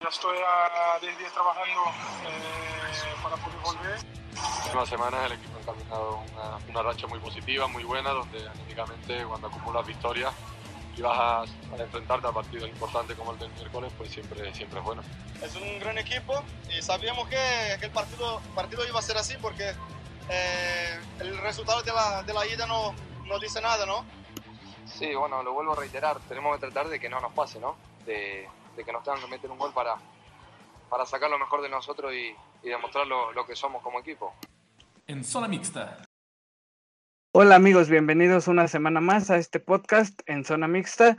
Ya estoy a 10 días trabajando eh, para poder volver. Una semana el equipo ha encaminado una, una, racha muy positiva, muy buena, donde anímicamente cuando acumulas victorias y vas a, a, enfrentarte a partidos importantes como el del miércoles, pues siempre, siempre es bueno. Es un gran equipo y sabíamos que, que el partido, partido iba a ser así porque eh, el resultado de la, de la ida no, no dice nada, ¿no? Sí, bueno, lo vuelvo a reiterar, tenemos que tratar de que no nos pase, ¿no? De, de que nos tengan que meter un gol para, para sacar lo mejor de nosotros y, y demostrar lo, lo, que somos como equipo. En zona mixta. Hola amigos, bienvenidos una semana más a este podcast en zona mixta.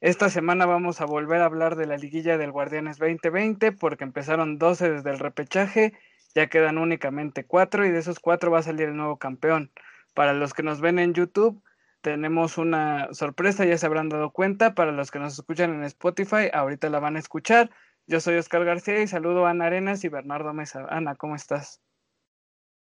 Esta semana vamos a volver a hablar de la liguilla del Guardianes 2020 porque empezaron 12 desde el repechaje, ya quedan únicamente 4 y de esos 4 va a salir el nuevo campeón. Para los que nos ven en YouTube, tenemos una sorpresa, ya se habrán dado cuenta. Para los que nos escuchan en Spotify, ahorita la van a escuchar. Yo soy Oscar García y saludo a Ana Arenas y Bernardo Mesa. Ana, ¿cómo estás?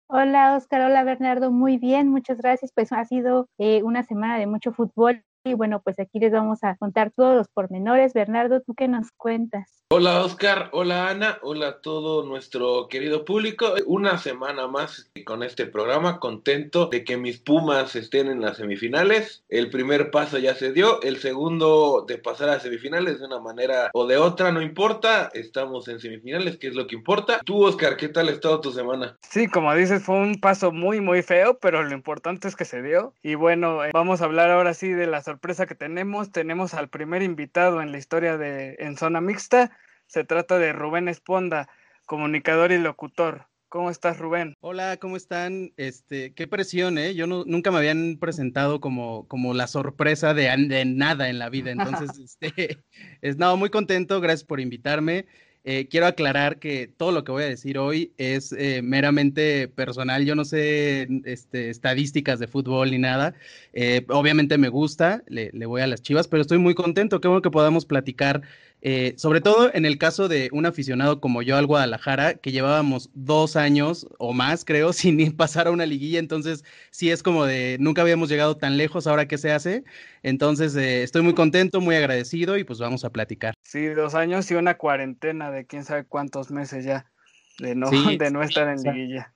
Hola Oscar, hola Bernardo, muy bien, muchas gracias. Pues ha sido eh, una semana de mucho fútbol y bueno, pues aquí les vamos a contar todos los pormenores. Bernardo, ¿tú qué nos cuentas? Hola Oscar, hola Ana, hola a todo nuestro querido público. Una semana más con este programa, contento de que mis Pumas estén en las semifinales. El primer paso ya se dio, el segundo de pasar a semifinales de una manera o de otra, no importa, estamos en semifinales, que es lo que importa. Tú Oscar, ¿qué tal ha estado tu semana? Sí, como dices, fue un paso muy, muy feo, pero lo importante es que se dio. Y bueno, eh, vamos a hablar ahora sí de la que tenemos. Tenemos al primer invitado en la historia de En Zona Mixta. Se trata de Rubén Esponda, comunicador y locutor. ¿Cómo estás, Rubén? Hola, ¿cómo están? Este, qué presión, ¿eh? Yo no, nunca me habían presentado como, como la sorpresa de, de nada en la vida. Entonces, este, es nada, muy contento. Gracias por invitarme. Eh, quiero aclarar que todo lo que voy a decir hoy es eh, meramente personal. Yo no sé este, estadísticas de fútbol ni nada. Eh, obviamente me gusta, le, le, voy a las chivas, pero estoy muy contento. Qué bueno que podamos platicar, eh, sobre todo en el caso de un aficionado como yo al Guadalajara, que llevábamos dos años o más, creo, sin pasar a una liguilla. Entonces, sí es como de nunca habíamos llegado tan lejos. Ahora, ¿qué se hace? Entonces, eh, estoy muy contento, muy agradecido y pues vamos a platicar. Sí, dos años y una cuarentena de quién sabe cuántos meses ya de no, sí, de no estar en liguilla.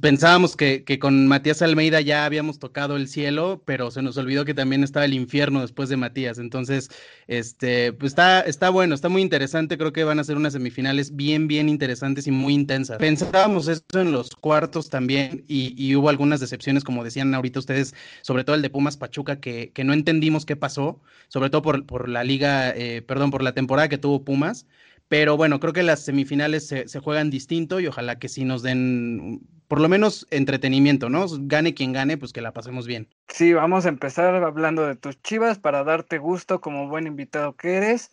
Pensábamos que, que, con Matías Almeida ya habíamos tocado el cielo, pero se nos olvidó que también estaba el infierno después de Matías. Entonces, este, pues está, está bueno, está muy interesante. Creo que van a ser unas semifinales bien, bien interesantes y muy intensas. Pensábamos eso en los cuartos también, y, y hubo algunas decepciones, como decían ahorita ustedes, sobre todo el de Pumas Pachuca, que, que no entendimos qué pasó, sobre todo por, por la liga, eh, perdón, por la temporada que tuvo Pumas. Pero bueno, creo que las semifinales se, se, juegan distinto y ojalá que sí nos den por lo menos entretenimiento, ¿no? Gane quien gane, pues que la pasemos bien. Sí, vamos a empezar hablando de tus chivas para darte gusto como buen invitado que eres.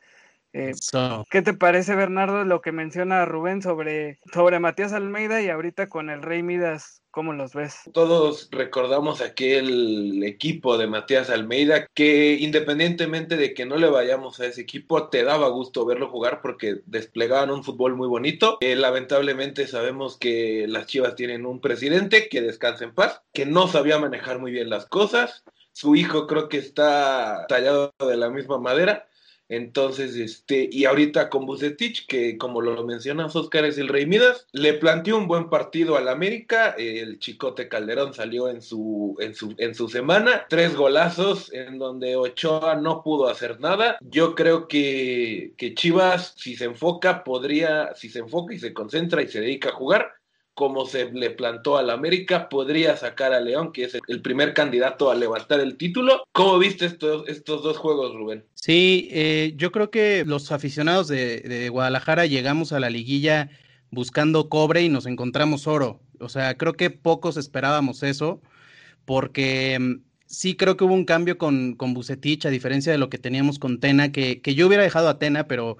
Eh, so. ¿Qué te parece, Bernardo, lo que menciona Rubén sobre, sobre Matías Almeida y ahorita con el Rey Midas? ¿Cómo los ves? Todos recordamos aquel equipo de Matías Almeida que independientemente de que no le vayamos a ese equipo, te daba gusto verlo jugar porque desplegaban un fútbol muy bonito. Eh, lamentablemente sabemos que las Chivas tienen un presidente que descansa en paz, que no sabía manejar muy bien las cosas. Su hijo creo que está tallado de la misma madera entonces, este, y ahorita con Bucetich, que como lo mencionas, Oscar es el Rey Midas, le planteó un buen partido al América. El Chicote Calderón salió en su, en su, en su semana, tres golazos en donde Ochoa no pudo hacer nada. Yo creo que, que Chivas, si se enfoca, podría, si se enfoca y se concentra y se dedica a jugar, como se le plantó al América, podría sacar a León, que es el primer candidato a levantar el título. ¿Cómo viste estos, estos dos juegos, Rubén? Sí, eh, yo creo que los aficionados de, Guadalajara llegamos a la liguilla buscando cobre y nos encontramos oro. O sea, creo que pocos esperábamos eso, porque sí creo que hubo un cambio con, con Bucetich, a diferencia de lo que teníamos con Tena, que, que yo hubiera dejado a Tena, pero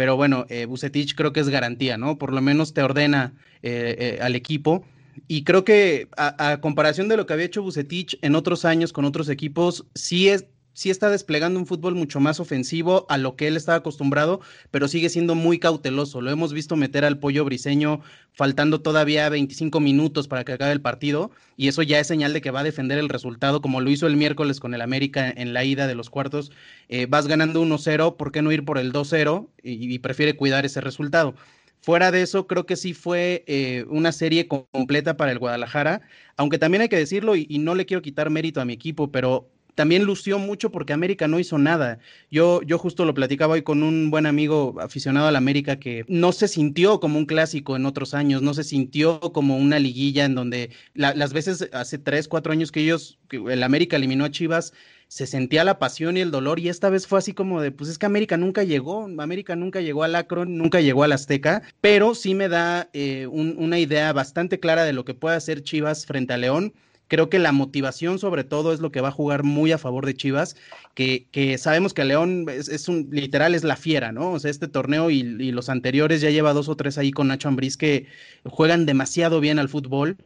pero bueno, eh, creo que es garantía, ¿no? Por lo menos te ordena eh, eh, al equipo. Y creo que a, a, comparación de lo que había hecho Bucetich en otros años con otros equipos, sí es, sí está desplegando un fútbol mucho más ofensivo a lo que él estaba acostumbrado, pero sigue siendo muy cauteloso. Lo hemos visto meter al pollo briseño faltando todavía 25 minutos para que acabe el partido, y eso ya es señal de que va a defender el resultado, como lo hizo el miércoles con el América en la ida de los cuartos. Eh, vas ganando 1-0, ¿por qué no ir por el 2-0? Y, prefiere cuidar ese resultado. Fuera de eso, creo que sí fue eh, una serie completa para el Guadalajara, aunque también hay que decirlo, y, no le quiero quitar mérito a mi equipo, pero también lució mucho porque América no hizo nada. Yo, yo justo lo platicaba hoy con un buen amigo aficionado al América que no se sintió como un clásico en otros años, no se sintió como una liguilla en donde la, las veces hace tres, cuatro años que ellos, que el América eliminó a Chivas, se sentía la pasión y el dolor y esta vez fue así como de, pues es que América nunca llegó, América nunca llegó al Akron, nunca llegó al Azteca, pero sí me da eh, un, una idea bastante clara de lo que puede hacer Chivas frente a León. Creo que la motivación sobre todo es lo que va a jugar muy a favor de Chivas, que, que sabemos que León es, un, literal es la fiera, ¿no? O sea, este torneo y, y los anteriores ya lleva dos o tres ahí con Nacho Ambriz que juegan demasiado bien al fútbol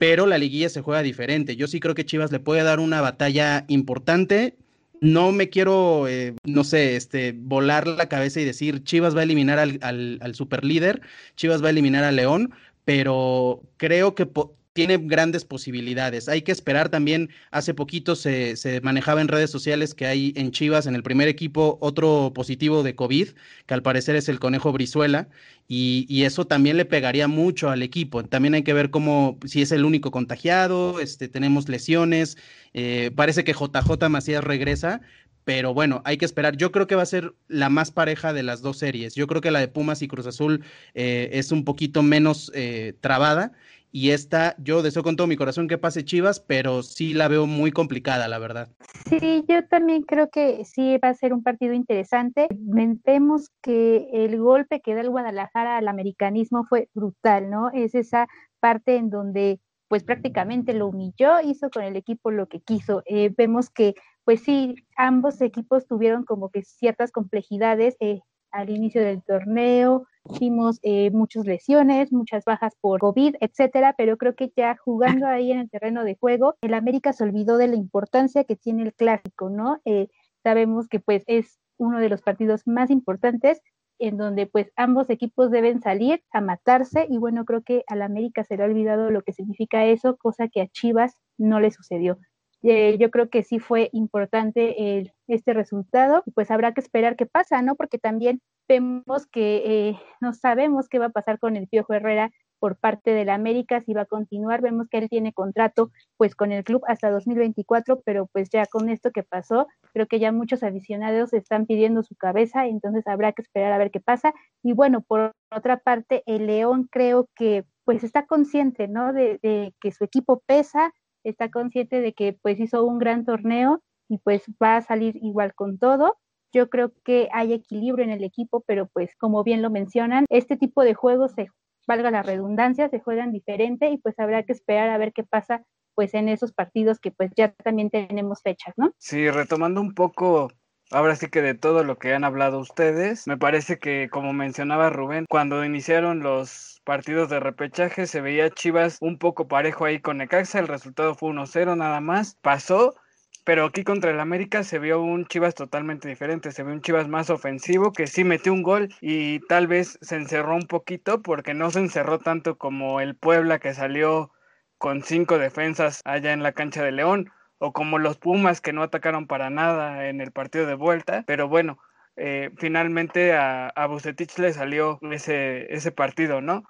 pero la liguilla se juega diferente. Yo sí creo que Chivas le puede dar una batalla importante. No me quiero, eh, no sé, este, volar la cabeza y decir Chivas va a eliminar al, al, al superlíder, Chivas va a eliminar a León, pero creo que tiene grandes posibilidades. Hay que esperar también, hace poquito se, se, manejaba en redes sociales que hay en Chivas, en el primer equipo, otro positivo de COVID, que al parecer es el conejo Brizuela, y, y, eso también le pegaría mucho al equipo. También hay que ver cómo, si es el único contagiado, este, tenemos lesiones, eh, parece que JJ Macías regresa, pero bueno, hay que esperar. Yo creo que va a ser la más pareja de las dos series. Yo creo que la de Pumas y Cruz Azul eh, es un poquito menos eh, trabada y esta, yo deseo con todo mi corazón que pase Chivas, pero sí la veo muy complicada, la verdad. Sí, yo también creo que sí va a ser un partido interesante. Vemos que el golpe que da el Guadalajara al americanismo fue brutal, ¿no? Es esa parte en donde pues prácticamente lo humilló, hizo con el equipo lo que quiso. Eh, vemos que pues sí, ambos equipos tuvieron como que ciertas complejidades eh, al inicio del torneo, Vimos eh, muchas lesiones, muchas bajas por COVID, etcétera, pero creo que ya jugando ahí en el terreno de juego, el América se olvidó de la importancia que tiene el clásico, ¿no? Eh, sabemos que pues es uno de los partidos más importantes en donde pues ambos equipos deben salir a matarse y bueno, creo que al América se le ha olvidado lo que significa eso, cosa que a Chivas no le sucedió. Eh, yo creo que sí fue importante el, este resultado, pues habrá que esperar qué pasa, ¿no? Porque también vemos que eh, no sabemos qué va a pasar con el Piojo Herrera por parte de la América, si va a continuar, vemos que él tiene contrato pues con el club hasta 2024, pero pues ya con esto que pasó, creo que ya muchos aficionados están pidiendo su cabeza, entonces habrá que esperar a ver qué pasa. Y bueno, por otra parte, el León creo que pues está consciente, ¿no? De, de que su equipo pesa, está consciente de que pues hizo un gran torneo y pues va a salir igual con todo. Yo creo que hay equilibrio en el equipo, pero pues como bien lo mencionan, este tipo de juegos se valga la redundancia, se juegan diferente y pues habrá que esperar a ver qué pasa pues en esos partidos que pues ya también tenemos fechas, ¿no? Sí, retomando un poco Ahora sí que de todo lo que han hablado ustedes, me parece que como mencionaba Rubén, cuando iniciaron los partidos de repechaje se veía Chivas un poco parejo ahí con Necaxa, el resultado fue 1-0 nada más, pasó, pero aquí contra el América se vio un Chivas totalmente diferente, se vio un Chivas más ofensivo que sí metió un gol y tal vez se encerró un poquito porque no se encerró tanto como el Puebla que salió con cinco defensas allá en la cancha de León o como los Pumas que no atacaron para nada en el partido de vuelta, pero bueno, eh, finalmente a, a Bucetich le salió ese, ese partido, ¿no?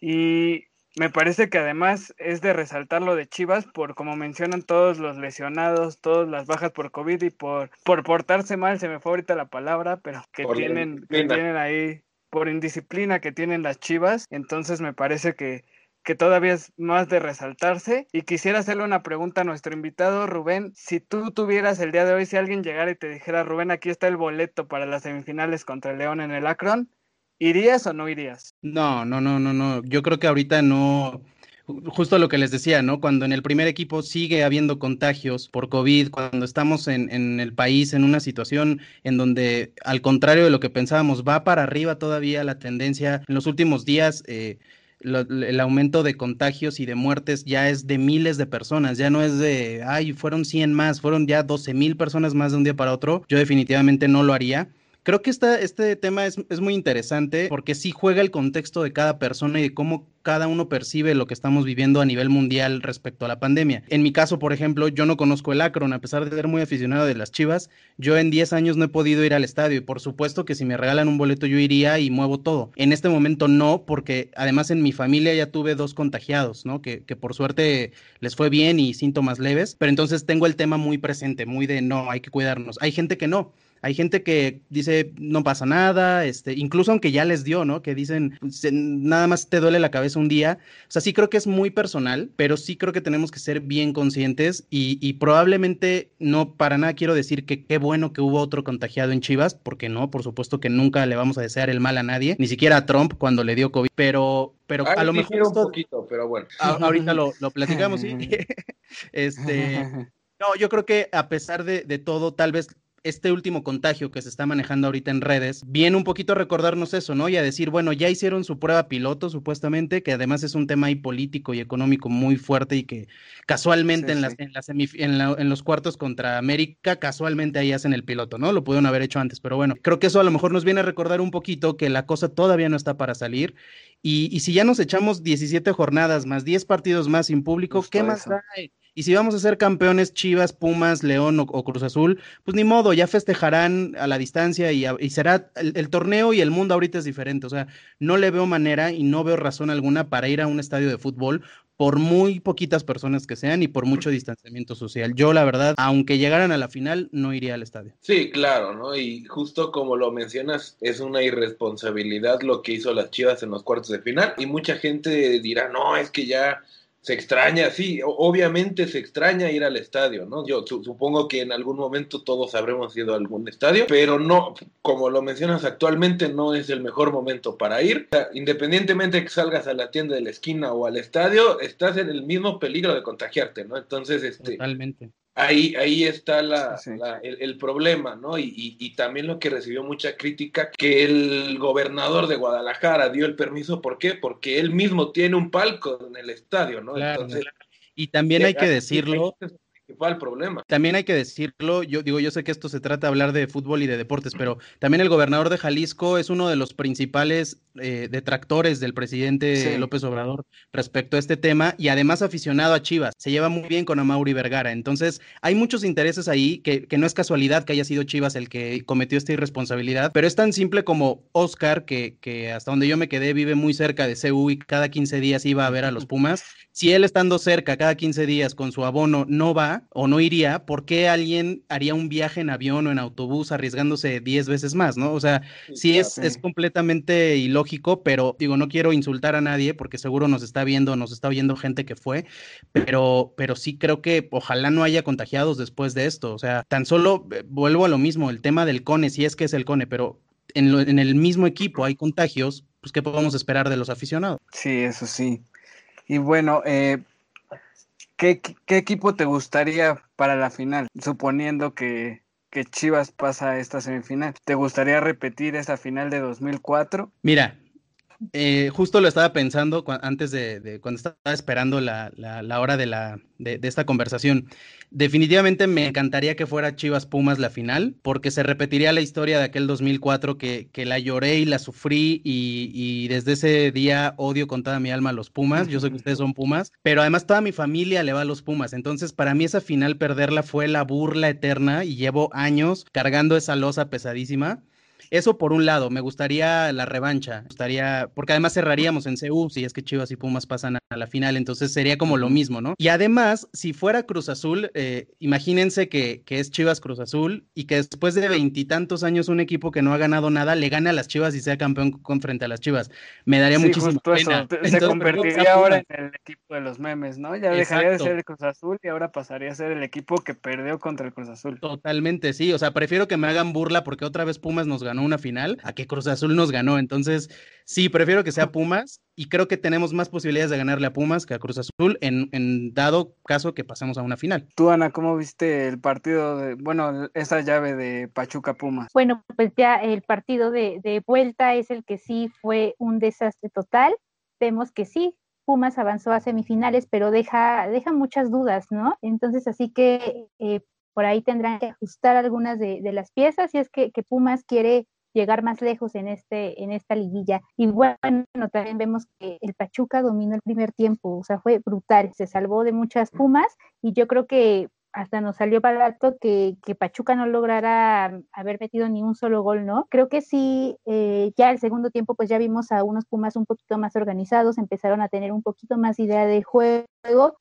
Y me parece que además es de resaltar lo de Chivas por como mencionan todos los lesionados, todas las bajas por COVID y por, por portarse mal, se me fue ahorita la palabra, pero que tienen, que tienen ahí por indisciplina que tienen las Chivas, entonces me parece que que todavía es más de resaltarse. Y quisiera hacerle una pregunta a nuestro invitado, Rubén. Si tú tuvieras el día de hoy, si alguien llegara y te dijera, Rubén, aquí está el boleto para las semifinales contra el León en el Akron, ¿irías o no irías? No, no, no, no, no. Yo creo que ahorita no. Justo lo que les decía, ¿no? Cuando en el primer equipo sigue habiendo contagios por COVID, cuando estamos en, en, el país en una situación en donde, al contrario de lo que pensábamos, va para arriba todavía la tendencia. En los últimos días, eh, el aumento de contagios y de muertes ya es de miles de personas, ya no es de, ay, fueron 100 más, fueron ya 12 mil personas más de un día para otro, yo definitivamente no lo haría. Creo que esta, este tema es, es, muy interesante porque sí juega el contexto de cada persona y de cómo cada uno percibe lo que estamos viviendo a nivel mundial respecto a la pandemia. En mi caso, por ejemplo, yo no conozco el Akron, a pesar de ser muy aficionado de las Chivas, yo en 10 años no he podido ir al estadio y por supuesto que si me regalan un boleto yo iría y muevo todo. En este momento no, porque además en mi familia ya tuve dos contagiados, ¿no? Que, que por suerte les fue bien y síntomas leves, pero entonces tengo el tema muy presente, muy de no, hay que cuidarnos. Hay gente que no hay gente que dice, no pasa nada, este, incluso aunque ya les dio, ¿no? Que dicen, nada más te duele la cabeza un día. O sea, sí creo que es muy personal, pero sí creo que tenemos que ser bien conscientes y, probablemente no para nada quiero decir que qué bueno que hubo otro contagiado en Chivas, porque no, por supuesto que nunca le vamos a desear el mal a nadie, ni siquiera a Trump cuando le dio COVID, pero pero a lo mejor un poquito, pero bueno. ahorita lo, lo platicamos, sí. este, no, yo creo que a pesar de, de, todo, tal vez este último contagio que se está manejando ahorita en redes, viene un poquito a recordarnos eso, ¿no? Y a decir, bueno, ya hicieron su prueba piloto, supuestamente, que además es un tema ahí político y económico muy fuerte y que casualmente en, Las, en, en, los cuartos contra América, casualmente ahí hacen el piloto, ¿no? Lo pudieron haber hecho antes, pero bueno, creo que eso a lo mejor nos viene a recordar un poquito que la cosa todavía no está para salir. Y, y si ya nos echamos 17 jornadas más 10 partidos más sin público, ¿qué más hay? Y si vamos a ser campeones Chivas, Pumas, León o, Cruz Azul, pues ni modo, ya festejarán a la distancia y, será el, torneo y el mundo ahorita es diferente. O sea, no le veo manera y no veo razón alguna para ir a un estadio de fútbol por muy poquitas personas que sean y por mucho distanciamiento social. Yo, la verdad, aunque llegaran a la final, no iría al estadio. Sí, claro, ¿no? Y justo como lo mencionas, es una irresponsabilidad lo que hizo las Chivas en los cuartos de final. Y mucha gente dirá, no, es que ya se extraña, sí, obviamente se extraña ir al estadio, ¿no? Yo supongo que en algún momento todos habremos ido a algún estadio, pero no, como lo mencionas actualmente, no es el mejor momento para ir. independientemente de que salgas a la tienda de la esquina o al estadio, estás en el mismo peligro de contagiarte, ¿no? Entonces, este... Totalmente. Ahí, ahí está la, el, problema, ¿no? Y, también lo que recibió mucha crítica, que el gobernador de Guadalajara dio el permiso, ¿por qué? Porque él mismo tiene un palco en el estadio, ¿no? Entonces, y también hay que decirlo, el problema. También hay que decirlo, yo digo, yo sé que esto se trata de hablar de fútbol y de deportes, pero también el gobernador de Jalisco es uno de los principales eh, detractores del presidente López Obrador respecto a este tema y además aficionado a Chivas. Se lleva muy bien con Amauri Vergara. Entonces, hay muchos intereses ahí que, que no es casualidad que haya sido Chivas el que cometió esta irresponsabilidad, pero es tan simple como Oscar, que, que hasta donde yo me quedé vive muy cerca de CU y cada 15 días iba a ver a los Pumas. Si él estando cerca cada 15 días con su abono no va, o no iría, ¿por qué alguien haría un viaje en avión o en autobús arriesgándose 10 veces más, ¿no? O sea, sí, es, es completamente ilógico, pero digo, no quiero insultar a nadie porque seguro nos está viendo, nos está oyendo gente que fue, pero, pero sí creo que ojalá no haya contagiados después de esto. O sea, tan solo eh, vuelvo a lo mismo, el tema del CONE, si es que es el CONE, pero en, en el mismo equipo hay contagios, pues ¿qué podemos esperar de los aficionados? Sí, eso sí. Y bueno, eh, ¿Qué, equipo te gustaría para la final? Suponiendo que, que Chivas pasa a esta semifinal. ¿Te gustaría repetir esa final de 2004? Mira, eh, justo lo estaba pensando antes de, cuando estaba esperando la, hora de, la, de, esta conversación. Definitivamente me encantaría que fuera Chivas Pumas la final, porque se repetiría la historia de aquel 2004 que, que la lloré y la sufrí y, y, desde ese día odio con toda mi alma a los Pumas. Yo sé que ustedes son Pumas, pero además toda mi familia le va a los Pumas. Entonces, para mí esa final perderla fue la burla eterna y llevo años cargando esa losa pesadísima. Eso por un lado, me gustaría la revancha, gustaría, porque además cerraríamos en CU si es que Chivas y Pumas pasan a, la final, entonces sería como lo mismo, ¿no? Y además, si fuera Cruz Azul, eh, imagínense que, que, es Chivas Cruz Azul y que después de veintitantos años un equipo que no ha ganado nada le gana a las Chivas y sea campeón con frente a las Chivas. Me daría muchísimo pena. Se convertiría ahora en el equipo de los memes, ¿no? Ya dejaría de ser el Cruz Azul y ahora pasaría a ser el equipo que perdió contra el Cruz Azul. Totalmente, sí, o sea, prefiero que me hagan burla porque otra vez Pumas nos ganó una final a que Cruz Azul nos ganó. Entonces, sí, prefiero que sea Pumas y creo que tenemos más posibilidades de ganarle a Pumas que a Cruz Azul en, dado caso que pasemos a una final. Tú, Ana, ¿cómo viste el partido de, bueno, esa llave de Pachuca Pumas? Bueno, pues ya el partido de, de vuelta es el que sí fue un desastre total vemos que sí, Pumas avanzó a semifinales, pero deja, deja muchas dudas, ¿no? Entonces, así que eh, por ahí tendrán que ajustar algunas de, las piezas y es que, que, Pumas quiere llegar más lejos en, este, en esta liguilla. Y bueno, también vemos que el Pachuca dominó el primer tiempo, o sea, fue brutal, se salvó de muchas Pumas y yo creo que hasta nos salió barato que, que Pachuca no lograra haber metido ni un solo gol, ¿no? Creo que sí, eh, ya el segundo tiempo, pues ya vimos a unos Pumas un poquito más organizados, empezaron a tener un poquito más idea de juego,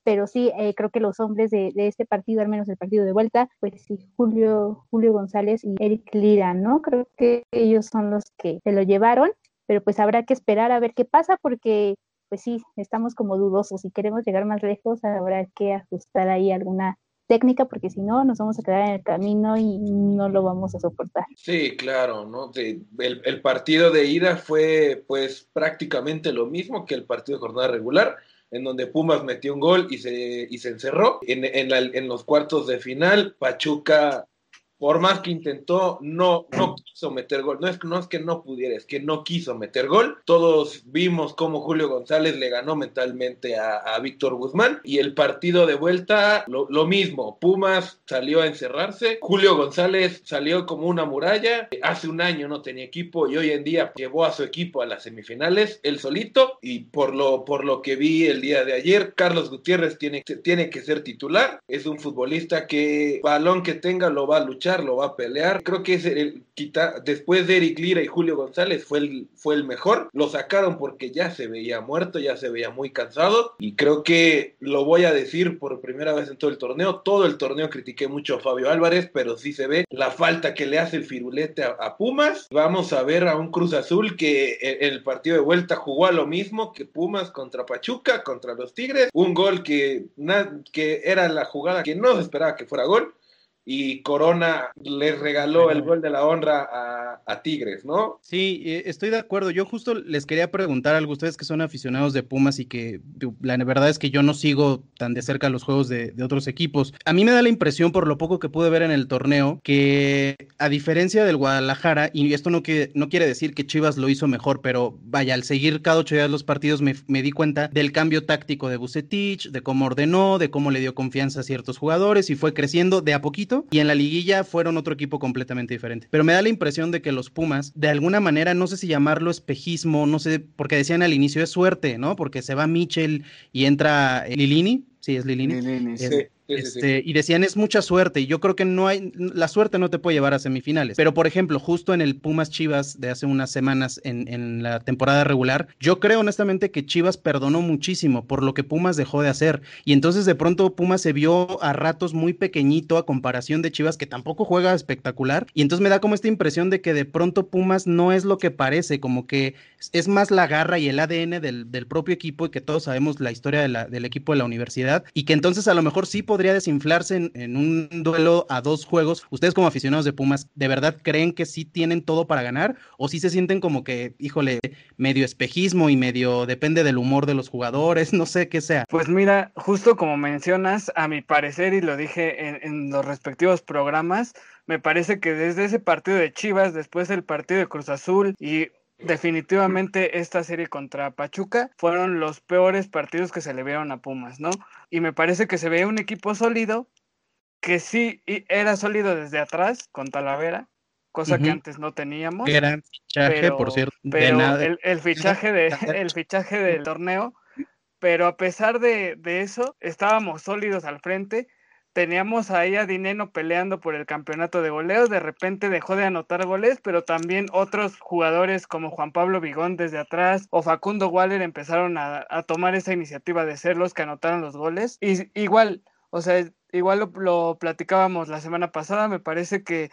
pero sí, eh, creo que los hombres de, este partido, al menos el partido de vuelta, pues sí, Julio, Julio González y Eric Lira, ¿no? Creo que ellos son los que se lo llevaron, pero pues habrá que esperar a ver qué pasa porque pues sí, estamos como dudosos. Si queremos llegar más lejos, habrá que ajustar ahí alguna técnica, porque si no, nos vamos a quedar en el camino y no lo vamos a soportar. Sí, claro, ¿no? el, partido de ida fue pues prácticamente lo mismo que el partido de jornada regular, en donde Pumas metió un gol y se, y se encerró. En, en, en los cuartos de final, Pachuca por más que intentó, no, no quiso meter gol. No es, no es que no pudiera, es que no quiso meter gol. Todos vimos cómo Julio González le ganó mentalmente a, Víctor Guzmán. Y el partido de vuelta, lo, mismo. Pumas salió a encerrarse. Julio González salió como una muralla. Hace un año no tenía equipo y hoy en día llevó a su equipo a las semifinales, él solito. Y por lo, por lo que vi el día de ayer, Carlos Gutiérrez tiene, tiene que ser titular. Es un futbolista que balón que tenga lo va a luchar lo va a pelear. Creo que es el, quita, después de Eric Lira y Julio González fue el, fue el mejor. Lo sacaron porque ya se veía muerto, ya se veía muy cansado. Y creo que lo voy a decir por primera vez en todo el torneo. Todo el torneo critiqué mucho a Fabio Álvarez, pero sí se ve la falta que le hace el firulete a, Pumas. Vamos a ver a un Cruz Azul que en el partido de vuelta jugó a lo mismo que Pumas contra Pachuca, contra los Tigres. Un gol que, que era la jugada que no se esperaba que fuera gol y Corona le regaló el gol de la honra a, a, Tigres, ¿no? Sí, eh, estoy de acuerdo. Yo justo les quería preguntar algo, ustedes que son aficionados de Pumas y que la verdad es que yo no sigo tan de cerca los juegos de, de, otros equipos. A mí me da la impresión, por lo poco que pude ver en el torneo, que a diferencia del Guadalajara, y esto no, que, no quiere decir que Chivas lo hizo mejor, pero vaya, al seguir cada ocho días los partidos me, me di cuenta del cambio táctico de Bucetich, de cómo ordenó, de cómo le dio confianza a ciertos jugadores y fue creciendo de a poquito y en la liguilla fueron otro equipo completamente diferente. Pero me da la impresión de que los Pumas, de alguna manera, no sé si llamarlo espejismo, no sé, porque decían al inicio es suerte, ¿no? Porque se va Mitchell y entra Lilini, sí, es Lilini. Lilini sí. Este, y decían es mucha suerte y yo creo que no hay la suerte no te puede llevar a semifinales. Pero por ejemplo justo en el Pumas Chivas de hace unas semanas en, en, la temporada regular yo creo honestamente que Chivas perdonó muchísimo por lo que Pumas dejó de hacer. Y entonces de pronto Pumas se vio a ratos muy pequeñito a comparación de Chivas que tampoco juega espectacular. Y entonces me da como esta impresión de que de pronto Pumas no es lo que parece como que es más la garra y el ADN del, del propio equipo y que todos sabemos la historia del equipo de la universidad y que entonces a lo mejor sí podría desinflarse en, un duelo a dos juegos. Ustedes como aficionados de Pumas, ¿de verdad creen que sí tienen todo para ganar? ¿O sí se sienten como que, híjole, medio espejismo y medio depende del humor de los jugadores? No sé qué sea. Pues mira, justo como mencionas, a mi parecer, y lo dije en, en los respectivos programas, me parece que desde ese partido de Chivas, después del partido de Cruz Azul y definitivamente esta serie contra Pachuca fueron los peores partidos que se le vieron a Pumas, ¿no? Y me parece que se ve un equipo sólido, que sí era sólido desde atrás con Talavera, cosa que antes no teníamos. Gran fichaje, por cierto. Pero El, fichaje de, el fichaje del torneo, pero a pesar de, de eso, estábamos sólidos al frente teníamos ahí a Dineno peleando por el campeonato de goleos, de repente dejó de anotar goles, pero también otros jugadores como Juan Pablo Vigón desde atrás o Facundo Waller empezaron a, tomar esa iniciativa de ser los que anotaron los goles. Y igual, o sea, igual lo, lo platicábamos la semana pasada, me parece que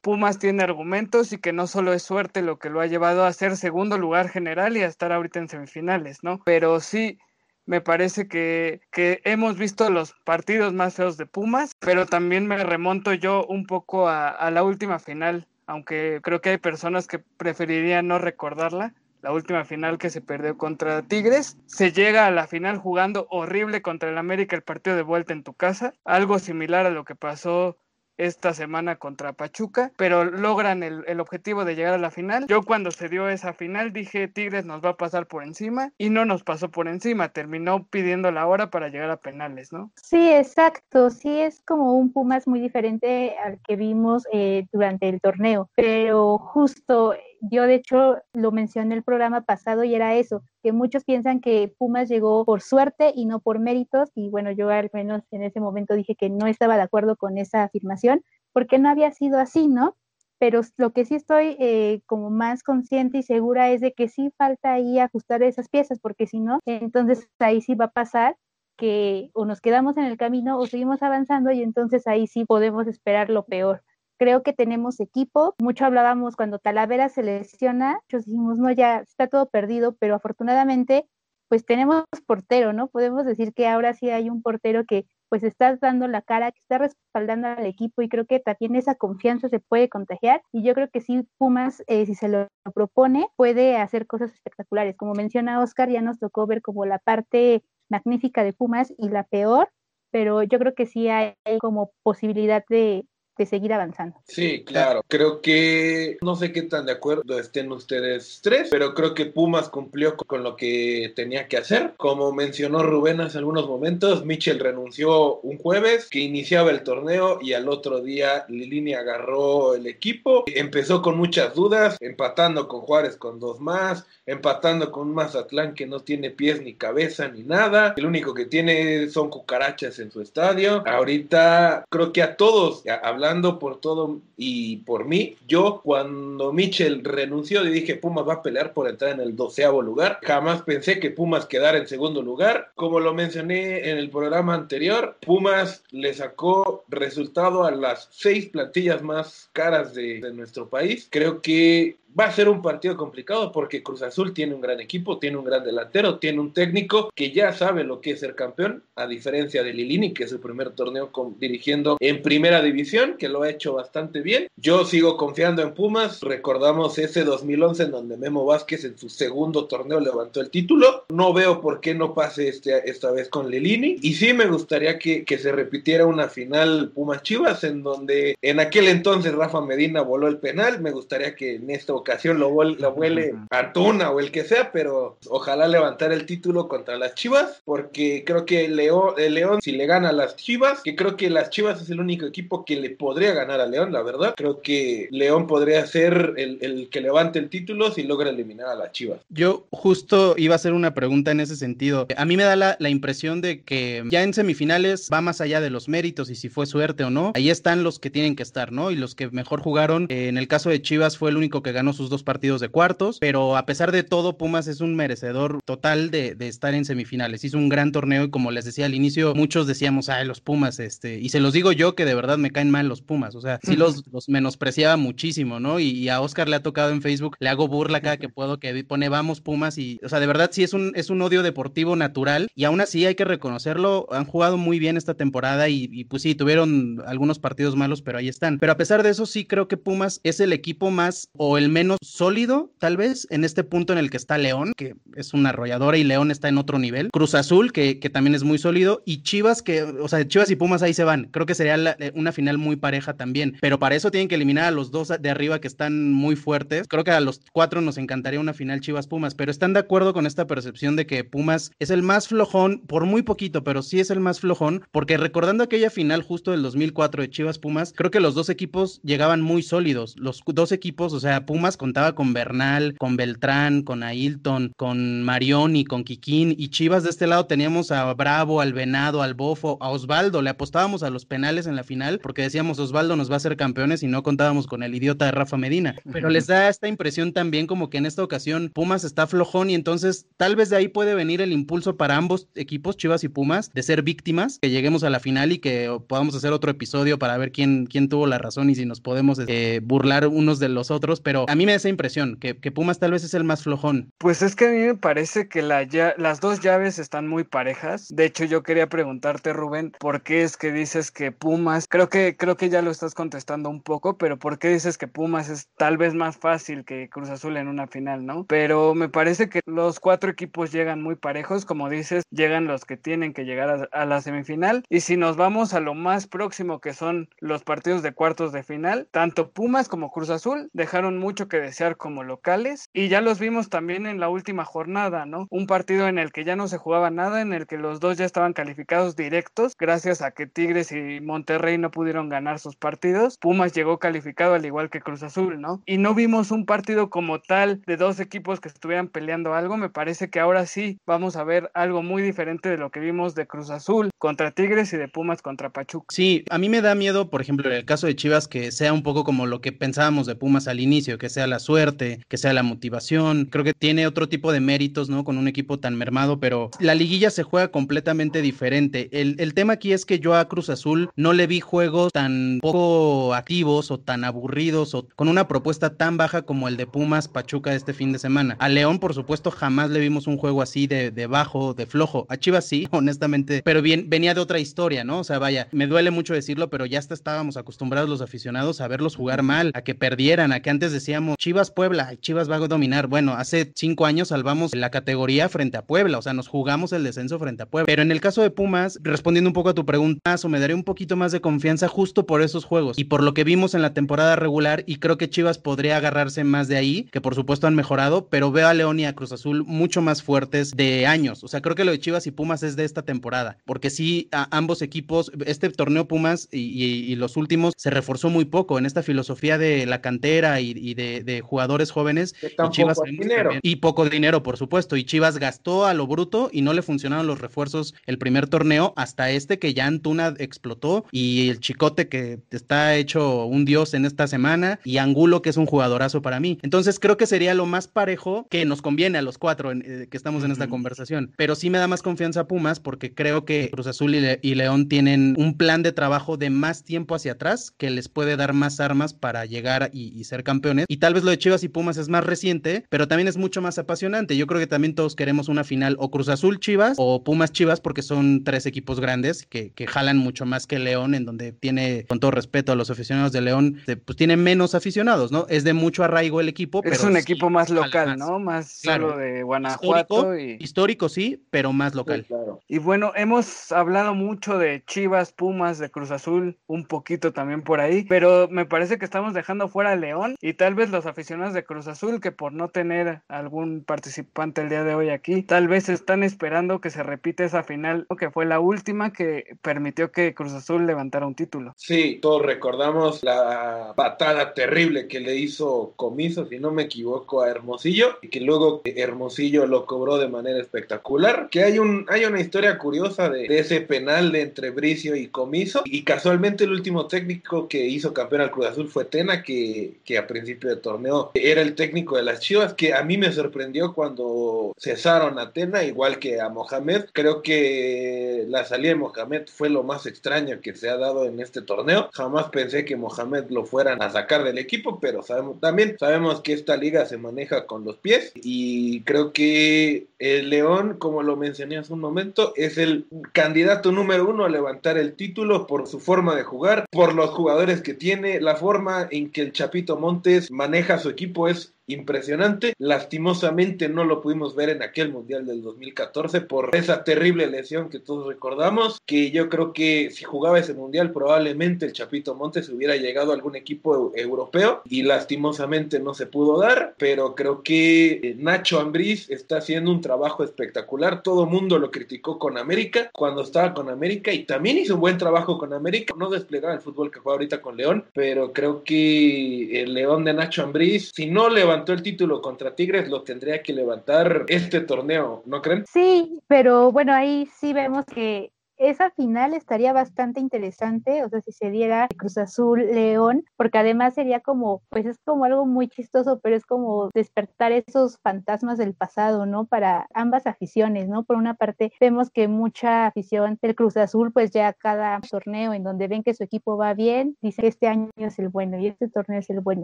Pumas tiene argumentos y que no solo es suerte lo que lo ha llevado a ser segundo lugar general y a estar ahorita en semifinales, ¿no? Pero sí, me parece que, hemos visto los partidos más feos de Pumas, pero también me remonto yo un poco a, la última final, aunque creo que hay personas que preferirían no recordarla la última final que se perdió contra Tigres. Se llega a la final jugando horrible contra el América el partido de vuelta en tu casa, algo similar a lo que pasó esta semana contra Pachuca, pero logran el, el, objetivo de llegar a la final. Yo cuando se dio esa final dije Tigres nos va a pasar por encima y no nos pasó por encima, terminó pidiendo la hora para llegar a penales, ¿no? Sí, exacto, sí es como un Pumas muy diferente al que vimos eh, durante el torneo, pero justo yo de hecho lo mencioné el programa pasado y era eso, que muchos piensan que Pumas llegó por suerte y no por méritos y bueno, yo al menos en ese momento dije que no estaba de acuerdo con esa afirmación porque no había sido así, ¿no? Pero lo que sí estoy eh, como más consciente y segura es de que sí falta ahí ajustar esas piezas, porque si no, entonces ahí sí va a pasar que o nos quedamos en el camino o seguimos avanzando y entonces ahí sí podemos esperar lo peor creo que tenemos equipo. Mucho hablábamos cuando Talavera se lesiona, muchos dijimos, no, ya está todo perdido, pero afortunadamente, pues tenemos portero, ¿no? Podemos decir que ahora sí hay un portero que pues está dando la cara, que está respaldando al equipo y creo que también esa confianza se puede contagiar y yo creo que sí Pumas, eh, si se lo propone, puede hacer cosas espectaculares. Como menciona Oscar, ya nos tocó ver como la parte magnífica de Pumas y la peor, pero yo creo que sí hay como posibilidad de, de seguir avanzando. Sí, claro. Creo que no sé qué tan de acuerdo estén ustedes tres, pero creo que Pumas cumplió con lo que tenía que hacer. Como mencionó Rubén hace algunos momentos, Mitchell renunció un jueves que iniciaba el torneo y al otro día Lilini agarró el equipo. Empezó con muchas dudas, empatando con Juárez con dos más, empatando con un Mazatlán que no tiene pies ni cabeza ni nada. El único que tiene son cucarachas en su estadio. Ahorita creo que a todos, hablando por todo y por mí, yo cuando Mitchell renunció y dije Pumas va a pelear por entrar en el doceavo lugar, jamás pensé que Pumas quedara en segundo lugar. Como lo mencioné en el programa anterior, Pumas le sacó resultado a las seis plantillas más caras de, de nuestro país. Creo que va a ser un partido complicado porque Cruz Azul tiene un gran equipo, tiene un gran delantero, tiene un técnico que ya sabe lo que es ser campeón, a diferencia de Lilini, que es el primer torneo dirigiendo en primera división, que lo ha hecho bastante bien. Yo sigo confiando en Pumas, recordamos ese 2011 en donde Memo Vázquez en su segundo torneo levantó el título. No veo por qué no pase este, esta vez con Lilini. Y sí me gustaría que, que se repitiera una final Pumas Chivas, en donde en aquel entonces Rafa Medina voló el penal. Me gustaría que en esta ocasión lo, lo huele Antuna o el que sea, pero ojalá levantar el título contra las Chivas, porque creo que León, el León, si le gana a las Chivas, que creo que las Chivas es el único equipo que le podría ganar a León, la verdad. Creo que León podría ser el, el que levante el título si logra eliminar a las Chivas. Yo justo iba a hacer una pregunta en ese sentido. A mí me da la, la impresión de que ya en semifinales va más allá de los méritos y si fue suerte o no. Ahí están los que tienen que estar, ¿no? Y los que mejor jugaron. Eh, en el caso de Chivas fue el único que ganó sus dos partidos de cuartos, pero a pesar de todo, Pumas es un merecedor total de, de, estar en semifinales. Hizo un gran torneo y como les decía al inicio, muchos decíamos, ay, los Pumas, este, y se los digo yo que de verdad me caen mal los Pumas, o sea, sí los, los menospreciaba muchísimo, ¿no? Y, y, a Oscar le ha tocado en Facebook, le hago burla cada que puedo, que pone vamos Pumas y, o sea, de verdad sí es un, es un odio deportivo natural y aún así hay que reconocerlo, han jugado muy bien esta temporada y, y pues sí, tuvieron algunos partidos malos, pero ahí están. Pero a pesar de eso, sí creo que Pumas es el equipo más o el menos sólido, tal vez, en este punto en el que está León, que es una arrolladora y León está en otro nivel. Cruz Azul, que, que también es muy sólido, y Chivas, que, o sea, Chivas y Pumas ahí se van. Creo que sería la, una final muy pareja también. Pero para eso tienen que eliminar a los dos de arriba que están muy fuertes. Creo que a los cuatro nos encantaría una final Chivas-Pumas, pero están de acuerdo con esta percepción de que Pumas es el más flojón, por muy poquito, pero sí es el más flojón, porque recordando aquella final justo del 2004 de Chivas-Pumas, creo que los dos equipos llegaban muy sólidos. Los dos equipos, o sea, Pumas contaba con Bernal, con Beltrán, con Ailton, con Marioni, con Kikín, y Chivas de este lado teníamos a Bravo, al Venado, al Bofo, a Osvaldo, le apostábamos a los penales en la final porque decíamos Osvaldo nos va a hacer campeones y no contábamos con el idiota de Rafa Medina. Pero les da esta impresión también como que en esta ocasión Pumas está flojón y entonces tal vez de ahí puede venir el impulso para ambos equipos, Chivas y Pumas, de ser víctimas, que lleguemos a la final y que podamos hacer otro episodio para ver quién, quién tuvo la razón y si nos podemos eh, burlar unos de los otros. Pero a mí me da esa impresión, que, Pumas tal vez es el más flojón. Pues es que a mí me parece que la las dos llaves están muy parejas. De hecho, yo quería preguntarte, Rubén, ¿por qué es que dices que Pumas, creo que, creo que ya lo estás contestando un poco, pero ¿por qué dices que Pumas es tal vez más fácil que Cruz Azul en una final, ¿no? Pero me parece que los cuatro equipos llegan muy parejos, como dices, llegan los que tienen que llegar a, a la semifinal. Y si nos vamos a lo más próximo que son los partidos de cuartos de final, tanto Pumas como Cruz Azul dejaron mucho que desear como locales y ya los vimos también en la última jornada, ¿no? Un partido en el que ya no se jugaba nada, en el que los dos ya estaban calificados directos, gracias a que Tigres y Monterrey no pudieron ganar sus partidos. Pumas llegó calificado al igual que Cruz Azul, ¿no? Y no vimos un partido como tal de dos equipos que estuvieran peleando algo. Me parece que ahora sí vamos a ver algo muy diferente de lo que vimos de Cruz Azul contra Tigres y de Pumas contra Pachuca. Sí, a mí me da miedo, por ejemplo, en el caso de Chivas, que sea un poco como lo que pensábamos de Pumas al inicio, que sea la suerte, que sea la motivación. Creo que tiene otro tipo de méritos, ¿no? Con un equipo tan mermado, pero la liguilla se juega completamente diferente. El, el tema aquí es que yo a Cruz Azul no le vi juegos tan poco activos o tan aburridos o con una propuesta tan baja como el de Pumas Pachuca este fin de semana. A León, por supuesto, jamás le vimos un juego así de, de bajo, de flojo. A Chivas sí, honestamente, pero bien, venía de otra historia, ¿no? O sea, vaya, me duele mucho decirlo, pero ya hasta estábamos acostumbrados los aficionados a verlos jugar mal, a que perdieran, a que antes Chivas Puebla, Chivas va a dominar. Bueno, hace cinco años salvamos la categoría frente a Puebla, o sea, nos jugamos el descenso frente a Puebla. Pero en el caso de Pumas, respondiendo un poco a tu pregunta, o me daré un poquito más de confianza justo por esos juegos y por lo que vimos en la temporada regular y creo que Chivas podría agarrarse más de ahí, que por supuesto han mejorado, pero veo a León y a Cruz Azul mucho más fuertes de años. O sea, creo que lo de Chivas y Pumas es de esta temporada, porque sí, a ambos equipos, este torneo Pumas y, los últimos se reforzó muy poco en esta filosofía de la cantera y, de, jugadores jóvenes. Y Chivas dinero. y poco dinero, por supuesto. Y Chivas gastó a lo bruto y no le funcionaron los refuerzos el primer torneo hasta este que ya Antuna explotó y el Chicote que está hecho un dios en esta semana y Angulo que es un jugadorazo para mí. Entonces creo que sería lo más parejo que nos conviene a los cuatro eh, que estamos en esta conversación. Pero sí me da más confianza Pumas porque creo que Cruz Azul y, León tienen un plan de trabajo de más tiempo hacia atrás que les puede dar más armas para llegar y, ser campeones. Y tal vez lo de Chivas y Pumas es más reciente, pero también es mucho más apasionante. Yo creo que también todos queremos una final o Cruz Azul Chivas o Pumas Chivas porque son tres equipos grandes que, que jalan mucho más que León, en donde tiene, con todo respeto a los aficionados de León, pues tiene menos aficionados, ¿no? Es de mucho arraigo el equipo. Es un equipo más local, ¿no? Más claro. de Guanajuato. Histórico, sí, pero más local. Y bueno, hemos hablado mucho de Chivas, Pumas, de Cruz Azul, un poquito también por ahí, pero me parece que estamos dejando fuera a León y tal vez los aficionados de Cruz Azul, que por no tener algún participante el día de hoy aquí, tal vez están esperando que se repita esa final, que fue la última que permitió que Cruz Azul levantara un título. Sí, todos recordamos la patada terrible que le hizo Comiso, si no me equivoco, a Hermosillo, y que luego Hermosillo lo cobró de manera espectacular. Que hay, un, hay una historia curiosa de, ese penal de entre Bricio y Comiso, y casualmente el último técnico que hizo campeón al Cruz Azul fue Tena, que, que a principio de torneo era el técnico de las Chivas, que a mí me sorprendió cuando cesaron a Tena, igual que a Mohamed. Creo que la salida de Mohamed fue lo más extraño que se ha dado en este torneo. Jamás pensé que Mohamed lo fueran a sacar del equipo, pero sabemos, también sabemos que esta liga se maneja con los pies y creo que el León, como lo mencioné hace un momento, es el candidato número uno a levantar el título por su forma de jugar, por los jugadores que tiene, la forma en que el Chapito Montes maneja su equipo es impresionante. Lastimosamente no lo pudimos ver en aquel Mundial del 2014 por esa terrible lesión que todos recordamos, que yo creo que si jugaba ese Mundial probablemente el Chapito Montes hubiera llegado a algún equipo europeo y lastimosamente no se pudo dar, pero creo que eh, Nacho Ambriz está haciendo un trabajo espectacular. Todo mundo lo criticó con América cuando estaba con América y también hizo un buen trabajo con América. No desplegar el fútbol que juega ahorita con León, pero creo que el León de Nacho Ambriz, si no levantó el título contra Tigres, lo tendría que levantar este torneo, ¿no creen? Sí, pero bueno, ahí sí vemos que esa final estaría bastante interesante, o sea, si se diera Cruz Azul León, porque además sería como, pues es como algo muy chistoso, pero es como despertar esos fantasmas del pasado, ¿no? Para ambas aficiones, ¿no? Por una parte, vemos que mucha afición del Cruz Azul, pues ya cada torneo en donde ven que su equipo va bien, dice este año es el bueno y este torneo es el bueno.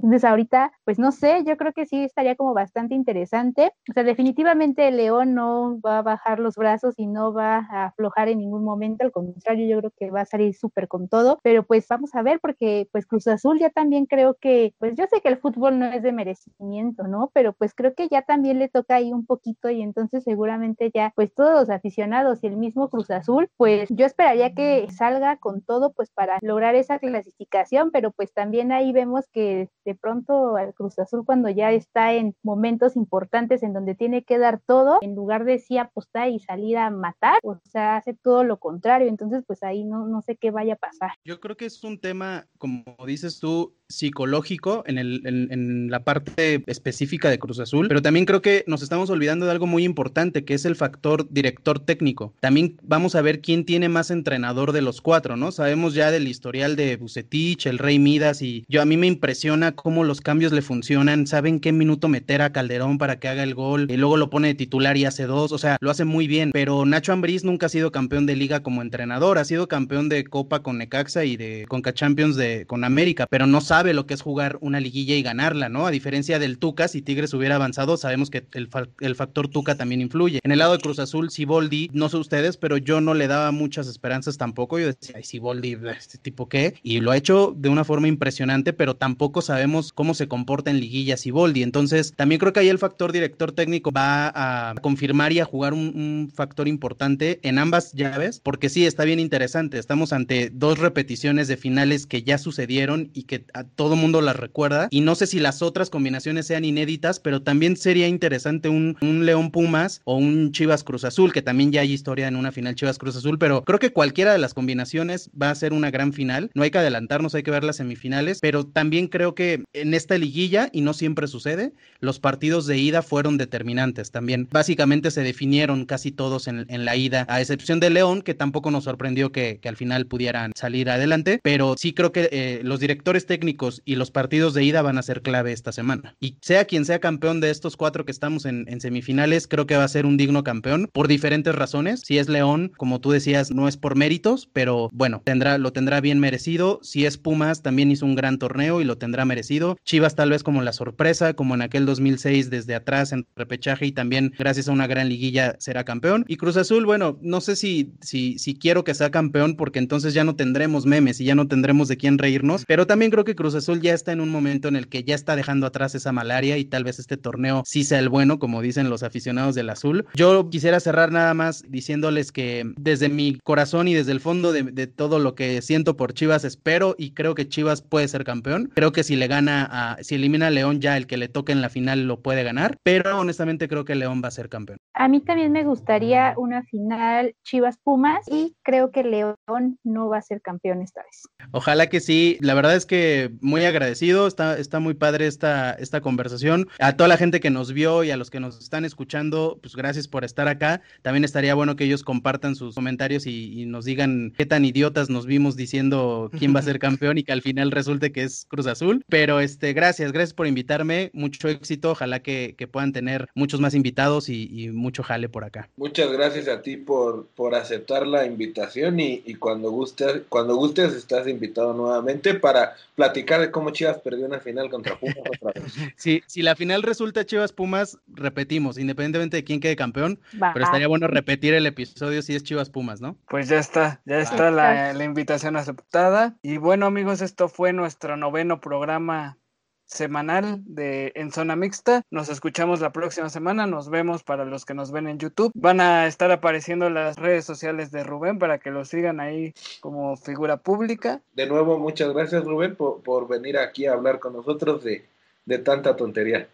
Entonces ahorita, pues no sé, yo creo que sí estaría como bastante interesante. O sea, definitivamente León no va a bajar los brazos y no va a aflojar en ningún momento, al contrario, yo creo que va a salir súper con todo, pero pues vamos a ver porque pues Cruz Azul ya también creo que, pues yo sé que el fútbol no es de merecimiento, ¿no? Pero pues creo que ya también le toca ahí un poquito y entonces seguramente ya pues todos los aficionados y el mismo Cruz Azul, pues yo esperaría que salga con todo pues para lograr esa clasificación, pero pues también ahí vemos que de pronto al Cruz Azul cuando ya está en momentos importantes en donde tiene que dar todo, en lugar de sí apostar y salir a matar, o sea, hace todo lo contrario, entonces pues ahí no, no sé qué vaya a pasar. Yo creo que es un tema, como dices tú, psicológico en, el, en, la parte específica de Cruz Azul, pero también creo que nos estamos olvidando de algo muy importante, que es el factor director técnico. También vamos a ver quién tiene más entrenador de los cuatro, ¿no? Sabemos ya del historial de Bucetich, el Rey Midas, y yo a mí me impresiona cómo los cambios le funcionan, saben qué minuto meter a Calderón para que haga el gol, y luego lo pone de titular y hace dos, o sea, lo hace muy bien, pero Nacho Ambriz nunca ha sido campeón de liga como entrenador, ha sido campeón de Copa con Necaxa y de Conca Champions de, con América, pero no sabe lo que es jugar una liguilla y ganarla, ¿no? A diferencia del Tuca, si Tigres hubiera avanzado, sabemos que el, el factor Tuca también influye. En el lado de Cruz Azul, Siboldi, no sé ustedes, pero yo no le daba muchas esperanzas tampoco. Yo decía, ay, Siboldi, este tipo qué, y lo ha hecho de una forma impresionante, pero tampoco sabemos cómo se comporta en liguilla Siboldi. Entonces, también creo que ahí el factor director técnico va a confirmar y a jugar un, un factor importante en ambas llaves, porque sí, está bien interesante. Estamos ante dos repeticiones de finales que ya sucedieron y que a todo mundo las recuerda. Y no sé si las otras combinaciones sean inéditas, pero también sería interesante un, un León Pumas o un Chivas Cruz Azul, que también ya hay historia en una final Chivas Cruz Azul, pero creo que cualquiera de las combinaciones va a ser una gran final. No hay que adelantarnos, hay que ver las semifinales, pero también creo que en esta liguilla, y no siempre sucede, los partidos de ida fueron determinantes también. Básicamente se definieron casi todos en, en la ida, a excepción de León, que tampoco nos sorprendió que, al final pudieran salir adelante, pero sí creo que eh, los directores técnicos y los partidos de ida van a ser clave esta semana. Y sea quien sea campeón de estos cuatro que estamos en, semifinales, creo que va a ser un digno campeón por diferentes razones. Si es León, como tú decías, no es por méritos, pero bueno, tendrá, lo tendrá bien merecido. Si es Pumas, también hizo un gran torneo y lo tendrá merecido. Chivas tal vez como la sorpresa, como en aquel 2006 desde atrás en repechaje y también gracias a una gran liguilla será campeón. Y Cruz Azul, bueno, no sé si, si, si quiero que sea campeón porque entonces ya no tendremos memes y ya no tendremos de quién reírnos, pero también creo que Cruz Azul ya está en un momento en el que ya está dejando atrás esa malaria y tal vez este torneo sí sea el bueno, como dicen los aficionados del azul. Yo quisiera cerrar nada más diciéndoles que desde mi corazón y desde el fondo de, todo lo que siento por Chivas espero y creo que Chivas puede ser campeón. Creo que si le gana a, si elimina a León ya el que le toque en la final lo puede ganar, pero honestamente creo que León va a ser campeón. A mí también me gustaría una final Chivas Y creo que León no va a ser campeón esta vez. Ojalá que sí. La verdad es que muy agradecido, está, está muy padre esta, esta conversación. A toda la gente que nos vio y a los que nos están escuchando, pues gracias por estar acá. También estaría bueno que ellos compartan sus comentarios y, nos digan qué tan idiotas nos vimos diciendo quién va a ser campeón y que al final resulte que es Cruz Azul. Pero este, gracias, gracias por invitarme, mucho éxito, ojalá que, puedan tener muchos más invitados y, mucho jale por acá. Muchas gracias a ti por, por aceptar la invitación y, y cuando gustes, cuando gustes estás invitado nuevamente para platicar de cómo Chivas perdió una final contra Pumas otra vez. si la final resulta Chivas Pumas, repetimos, independientemente de quién quede campeón, pero estaría bueno repetir el episodio si es Chivas Pumas, ¿no? Pues ya está, ya está la, la invitación aceptada. Y bueno, amigos, esto fue nuestro noveno programa semanal de En Zona Mixta. Nos escuchamos la próxima semana. Nos vemos para los que nos ven en YouTube. Van a estar apareciendo las redes sociales de Rubén para que lo sigan ahí como figura pública. De nuevo, muchas gracias Rubén por, venir aquí a hablar con nosotros de, de tanta tontería.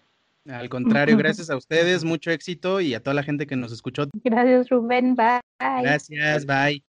Al contrario, gracias a ustedes, mucho éxito y a toda la gente que nos escuchó. Gracias Rubén, bye. Gracias, bye.